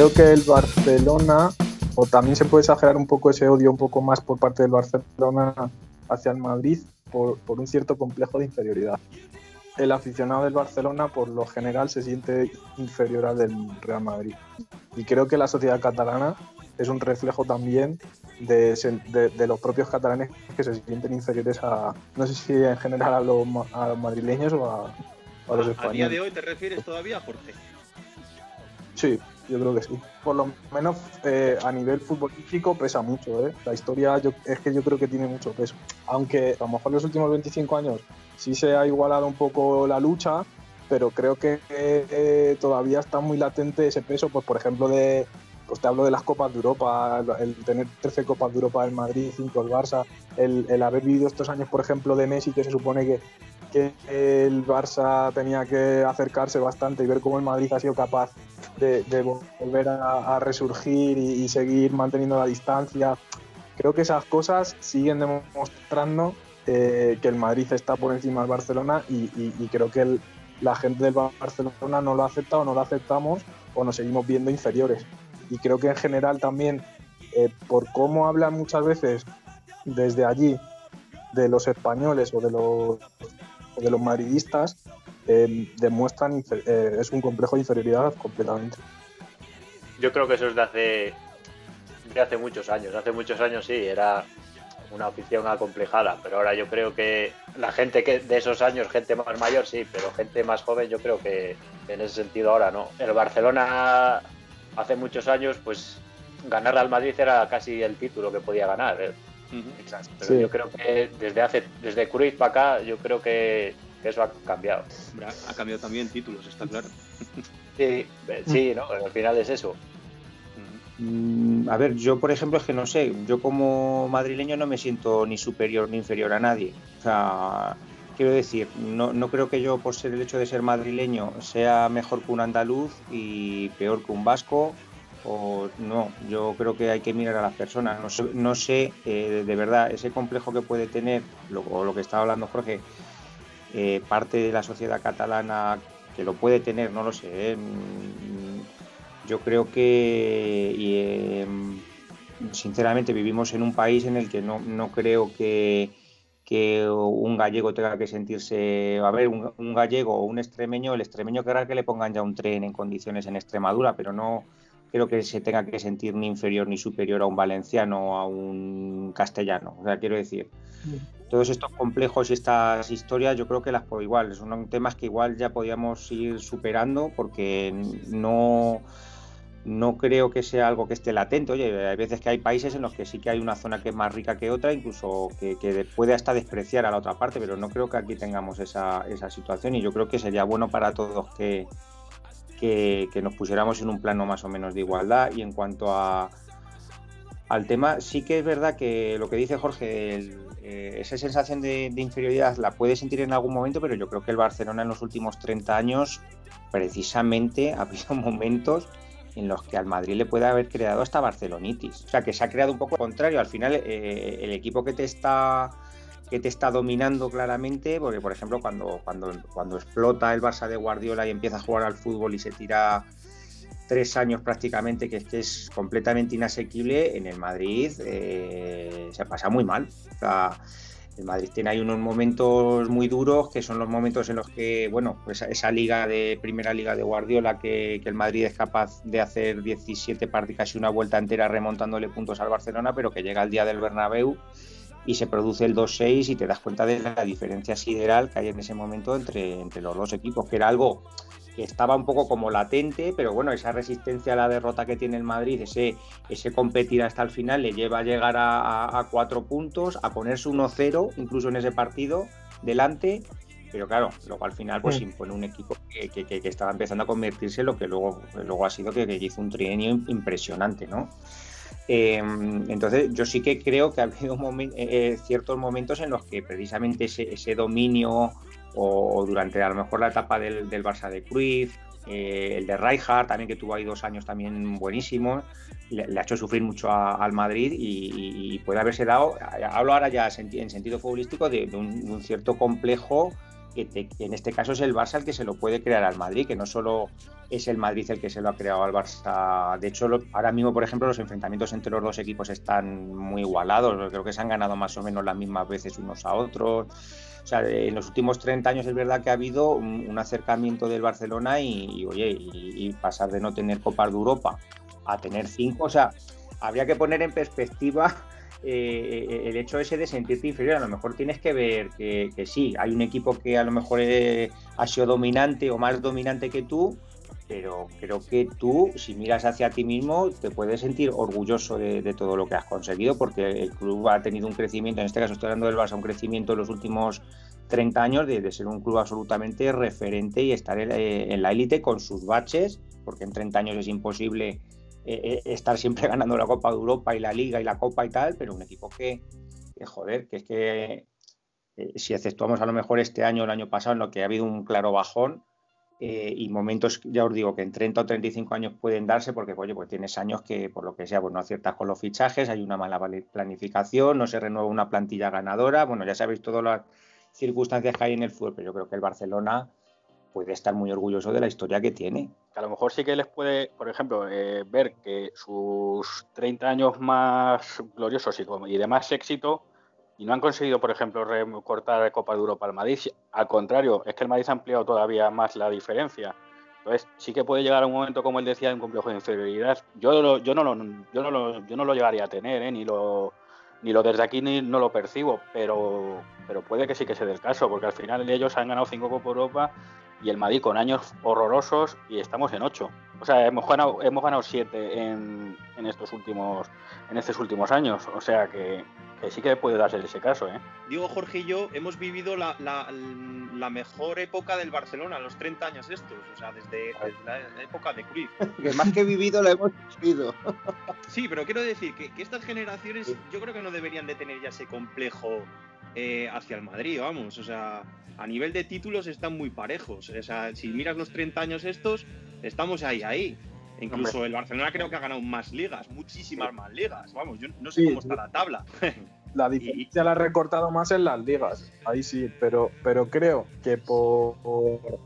creo que el Barcelona, o también se puede exagerar un poco ese odio un poco más por parte del Barcelona hacia el Madrid por, por un cierto complejo de inferioridad. El aficionado del Barcelona por lo general se siente inferior al del Real Madrid. Y creo que la sociedad catalana es un reflejo también de, de- de los propios catalanes que se sienten inferiores a, no sé si en general a los, a los madrileños o a, a los A, a españoles. día de hoy te refieres todavía, Jorge. Sí, yo creo que sí. Por lo menos eh, a nivel futbolístico pesa mucho. ¿eh? La historia yo- es que yo creo que tiene mucho peso. Aunque a lo mejor en los últimos 25 años sí se ha igualado un poco la lucha, pero creo que eh, todavía está muy latente ese peso. Pues por ejemplo de, pues te hablo de las Copas de Europa, el tener 13 Copas de Europa del Madrid, 5 el Barça, el haber vivido estos años, por ejemplo, de Messi, que se supone que, que el Barça tenía que acercarse bastante y ver cómo el Madrid ha sido capaz de, volver a, resurgir y, seguir manteniendo la distancia. Creo que esas cosas siguen demostrando eh, que el Madrid está por encima del Barcelona y, creo que la gente del Barcelona no lo acepta o no lo aceptamos o nos seguimos viendo inferiores. Y creo que en general también, eh, por cómo hablan muchas veces desde allí de los españoles o de los, de los madridistas, eh, demuestran, eh, es un complejo de inferioridad completamente. Yo creo que eso es de hace, de hace muchos años. Hace muchos años sí, era una afición acomplejada, pero ahora yo creo que la gente que de esos años, gente más mayor sí, pero gente más joven yo creo que en ese sentido ahora no. El Barcelona hace muchos años, pues ganar al Madrid era casi el título que podía ganar. ¿Eh? Pero Sí. yo creo que desde hace, desde Cruyff para acá, yo creo que eso ha cambiado. Ha cambiado también títulos, está claro. Sí, eh, sí, ¿no? Al final es eso. Mm, A ver, yo por ejemplo es que no sé, yo como madrileño no me siento ni superior ni inferior a nadie. O sea, quiero decir, no, no creo que yo por ser el hecho de ser madrileño sea mejor que un andaluz y peor que un vasco. O no, yo creo que hay que mirar a las personas. No sé, no sé eh, de verdad ese complejo que puede tener, lo, o lo que estaba hablando Jorge, eh, parte de la sociedad catalana que lo puede tener, no lo sé. ¿eh? Mm, Yo creo que, y, eh, sinceramente, vivimos en un país en el que no, no creo que, que un gallego tenga que sentirse, a ver, un gallego o un extremeño, el extremeño querrá que le pongan ya un tren en condiciones en Extremadura, pero no creo que se tenga que sentir ni inferior ni superior a un valenciano o a un castellano. O sea, quiero decir, todos estos complejos y estas historias yo creo que las puedo igual, son temas que igual ya podíamos ir superando porque no, no creo que sea algo que esté latente. Oye, hay veces que hay países en los que sí que hay una zona que es más rica que otra, incluso que, que puede hasta despreciar a la otra parte, pero no creo que aquí tengamos esa, esa situación y yo creo que sería bueno para todos que, que, nos pusiéramos en un plano más o menos de igualdad y en cuanto a, al tema, sí que es verdad que lo que dice Jorge, eh, esa sensación de, inferioridad la puede sentir en algún momento, pero yo creo que el Barcelona en los últimos 30 años precisamente ha habido momentos en los que al Madrid le puede haber creado hasta Barcelonitis. O sea, que se ha creado un poco contrario. Al final, eh, el equipo que te está que te está dominando claramente, porque por ejemplo cuando, cuando, cuando explota el Barça de Guardiola y empieza a jugar al fútbol y se tira tres años prácticamente, que es que es completamente inasequible, en el Madrid eh, se pasa muy mal. El Madrid tiene ahí unos momentos muy duros, que son los momentos en los que, bueno, pues esa liga de primera liga de Guardiola, que, que el Madrid es capaz de hacer 17 partidos, casi una vuelta entera remontándole puntos al Barcelona, pero que llega el día del Bernabéu y se produce el 2-6 y te das cuenta de la diferencia sideral que hay en ese momento entre, entre los dos equipos, que era algo que estaba un poco como latente, pero bueno, esa resistencia a la derrota que tiene el Madrid, ese, ese competir hasta el final, le lleva a llegar a, a, a cuatro puntos, a ponerse 1-0, incluso en ese partido, delante, pero claro, luego al final pues impone un equipo que, que, que, estaba empezando a convertirse en lo que luego, luego ha sido que, que hizo un trienio impresionante, ¿no? Eh, entonces, yo sí que creo que ha habido moment, eh, ciertos momentos en los que precisamente ese, ese dominio o, durante a lo mejor la etapa del, Barça de Cruyff, eh, el de Rijkaard también que tuvo ahí dos años también buenísimos, le, ha hecho sufrir mucho al Madrid y, y, puede haberse dado, hablo ahora ya en sentido futbolístico, de, de, un, de un, cierto complejo que, en este caso es el Barça el que se lo puede crear al Madrid, que no solo es el Madrid el que se lo ha creado al Barça. De hecho, ahora mismo, por ejemplo, los enfrentamientos entre los dos equipos están muy igualados. Creo que se han ganado más o menos las mismas veces unos a otros. O sea, en los últimos 30 años es verdad que ha habido un, acercamiento del Barcelona y, oye, y, pasar de no tener Copas de Europa a tener cinco. O sea, habría que poner en perspectiva eh, el hecho ese de sentirte inferior. A lo mejor tienes que ver que, sí, hay un equipo que a lo mejor eh, ha sido dominante o más dominante que tú, pero creo que tú, si miras hacia ti mismo, te puedes sentir orgulloso de, todo lo que has conseguido, porque el club ha tenido un crecimiento, en este caso estoy hablando del Barça, un crecimiento en los últimos 30 años de, ser un club absolutamente referente y estar en, eh, en la élite con sus baches, porque en 30 años es imposible eh, eh, estar siempre ganando la Copa de Europa y la Liga y la Copa y tal, pero un equipo que, joder, que es que eh, si exceptuamos a lo mejor este año o el año pasado en lo que ha habido un claro bajón y momentos, ya os digo, que en 30 o 35 años pueden darse porque, oye, pues tienes años que por lo que sea, pues no aciertas con los fichajes, hay una mala planificación, no se renueva una plantilla ganadora, bueno, ya sabéis todas las circunstancias que hay en el fútbol, pero yo creo que el Barcelona puede estar muy orgulloso de la historia que tiene. a lo mejor sí que les puede, por ejemplo, eh, ver que sus 30 años más gloriosos y, de más éxito, y no han conseguido, por ejemplo, recortar Copa de Europa al Madrid. Al contrario, es que el Madrid ha ampliado todavía más la diferencia. Entonces, sí que puede llegar a un momento, como él decía, de un complejo de inferioridad. Yo, yo, no, lo, yo, no, lo, yo no lo llegaría a tener, ¿eh? ni lo ni lo desde aquí ni no lo percibo, pero, pero puede que sí que sea del caso, porque al final ellos han ganado cinco Copa Europa y el Madrid con años horrorosos y estamos en ocho. O sea, hemos ganado, hemos ganado siete en, en estos últimos en estos últimos años. O sea que, sí que puede darse ese caso. ¿eh? Digo, Jorge y yo hemos vivido la, la, mejor época del Barcelona, los 30 años estos. O sea, desde, la época de Cruyff. que más que vivido, la hemos vivido. sí, pero quiero decir que, que, estas generaciones yo creo que no deberían de tener ya ese complejo eh, hacia el Madrid, vamos. O sea, a nivel de títulos están muy parejos. O sea, si miras los 30 años estos, estamos ahí, ahí. Incluso el Barcelona creo que ha ganado más ligas, muchísimas más ligas. Vamos, yo no sé cómo está la tabla. La diferencia la ha recortado más en las ligas, ahí sí, pero, pero creo que por, por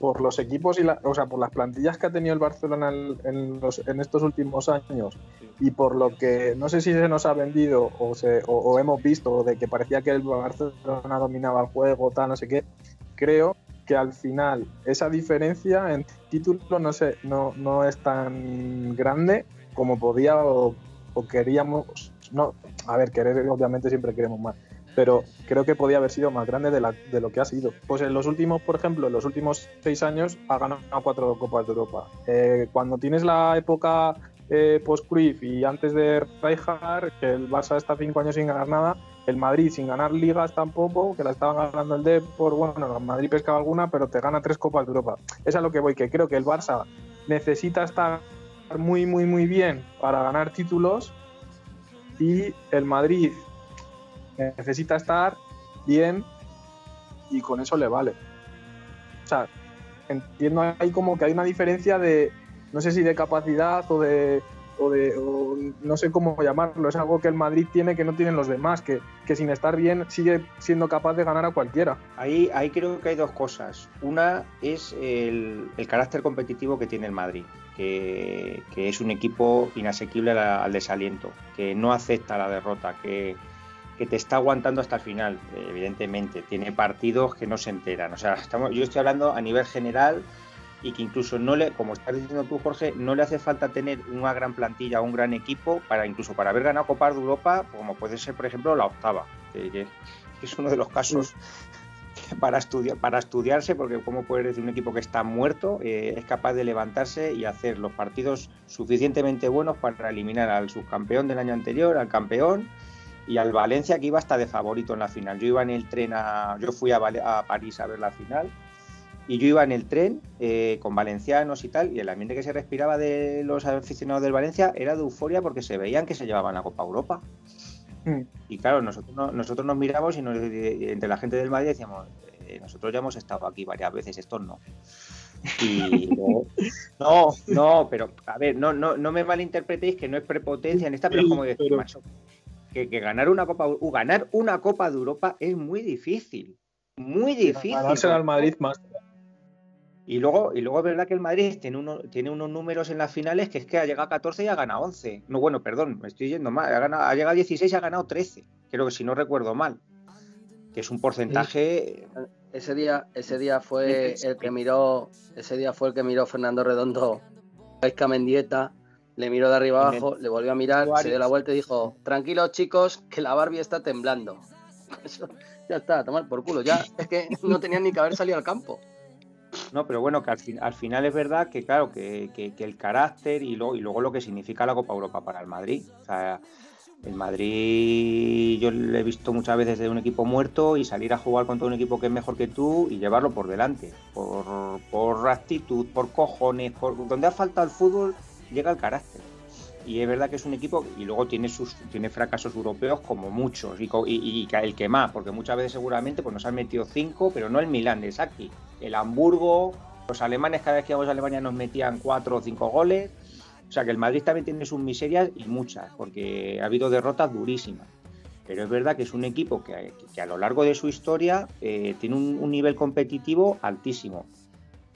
los equipos y la, o sea, por las plantillas que ha tenido el Barcelona en, en, estos últimos años y por lo que no sé si se nos ha vendido o, se, o, hemos visto de que parecía que el Barcelona dominaba el juego, tal, no sé qué, creo que al final esa diferencia en título no, sé, no, no es tan grande como podía o, o queríamos. No, a ver, querer obviamente siempre queremos más pero creo que podía haber sido más grande de, la, de, lo que ha sido. Pues en los últimos, por ejemplo, en los últimos seis años ha ganado cuatro Copas de Europa. Eh, cuando tienes la época eh, post-Cruyff y antes de Rijkaard, que el Barça está cinco años sin ganar nada, el Madrid sin ganar ligas tampoco, que la estaban ganando el Depor, bueno, el Madrid pescaba alguna, pero te gana tres Copas de Europa. Es a lo que voy, que creo que el Barça necesita estar muy, muy, muy bien para ganar títulos y el Madrid necesita estar bien y con eso le vale. O sea, entiendo ahí como que hay una diferencia de, no sé si de capacidad o de, o de no sé cómo llamarlo, es algo que el Madrid tiene que no tienen los demás, que, sin estar bien sigue siendo capaz de ganar a cualquiera. Ahí, ahí creo que hay dos cosas. Una es el, carácter competitivo que tiene el Madrid. Que, es un equipo inasequible al desaliento, que no acepta la derrota, que, que te está aguantando hasta el final, evidentemente. Tiene partidos que no se enteran. O sea, estamos, yo estoy hablando a nivel general y que incluso no le, como estás diciendo tú, Jorge, no le hace falta tener una gran plantilla, un gran equipo para incluso para haber ganado Copas de Europa, como puede ser, por ejemplo, la octava, que, es uno de los casos para, estudiar, para estudiarse, porque como puede decir un equipo que está muerto eh, es capaz de levantarse y hacer los partidos suficientemente buenos para eliminar al subcampeón del año anterior, al campeón y al Valencia que iba hasta de favorito en la final. Yo iba en el tren a, yo fui a, a París a ver la final y yo iba en el tren eh, con valencianos y tal y el ambiente que se respiraba de los aficionados del Valencia era de euforia porque se veían que se llevaban la Copa Europa. Mm. Y claro, nosotros, nosotros nos miramos y entre la gente del Madrid decíamos, eh, nosotros ya hemos estado aquí varias veces, estos no. Y no, no, pero a ver, no, no, no me malinterpretéis que no es prepotencia en esta, pero es como decir, macho, que, ganar una Copa ganar una Copa de Europa es muy difícil. muy difícil. Ganarse al Madrid más. Y luego, y luego es verdad que el Madrid tiene, uno, tiene unos números en las finales que es que ha llegado a 14 y ha ganado 11. No, bueno, perdón, me estoy yendo mal. Ha, ganado, ha llegado a 16 y ha ganado 13. Creo que si no recuerdo mal. Que es un porcentaje. Ese día, ese día fue el que miró, ese día fue el que miró Fernando Redondo a Mendieta, le miró de arriba abajo, le volvió a mirar, se dio la vuelta y dijo, tranquilos chicos, que la Barbie está temblando. ya está, a tomar por culo. Ya es que no tenían ni que haber salido al campo. No, pero bueno, que al, final es verdad que, claro, que, el carácter y, lo, y luego lo que significa la Copa Europa para el Madrid. O sea, el Madrid yo le he visto muchas veces de un equipo muerto y salir a jugar contra un equipo que es mejor que tú y llevarlo por delante. Por, por actitud, por cojones, por donde ha faltado el fútbol llega el carácter. Y es verdad que es un equipo y luego tiene sus tiene fracasos europeos como muchos y, y, el que más, porque muchas veces seguramente pues nos han metido cinco, pero no el Milán es aquí el Hamburgo, los alemanes cada vez que íbamos a Alemania nos metían cuatro o cinco goles. O sea que el Madrid también tiene sus miserias y muchas, porque ha habido derrotas durísimas. Pero es verdad que es un equipo que, a lo largo de su historia eh, tiene un, nivel competitivo altísimo.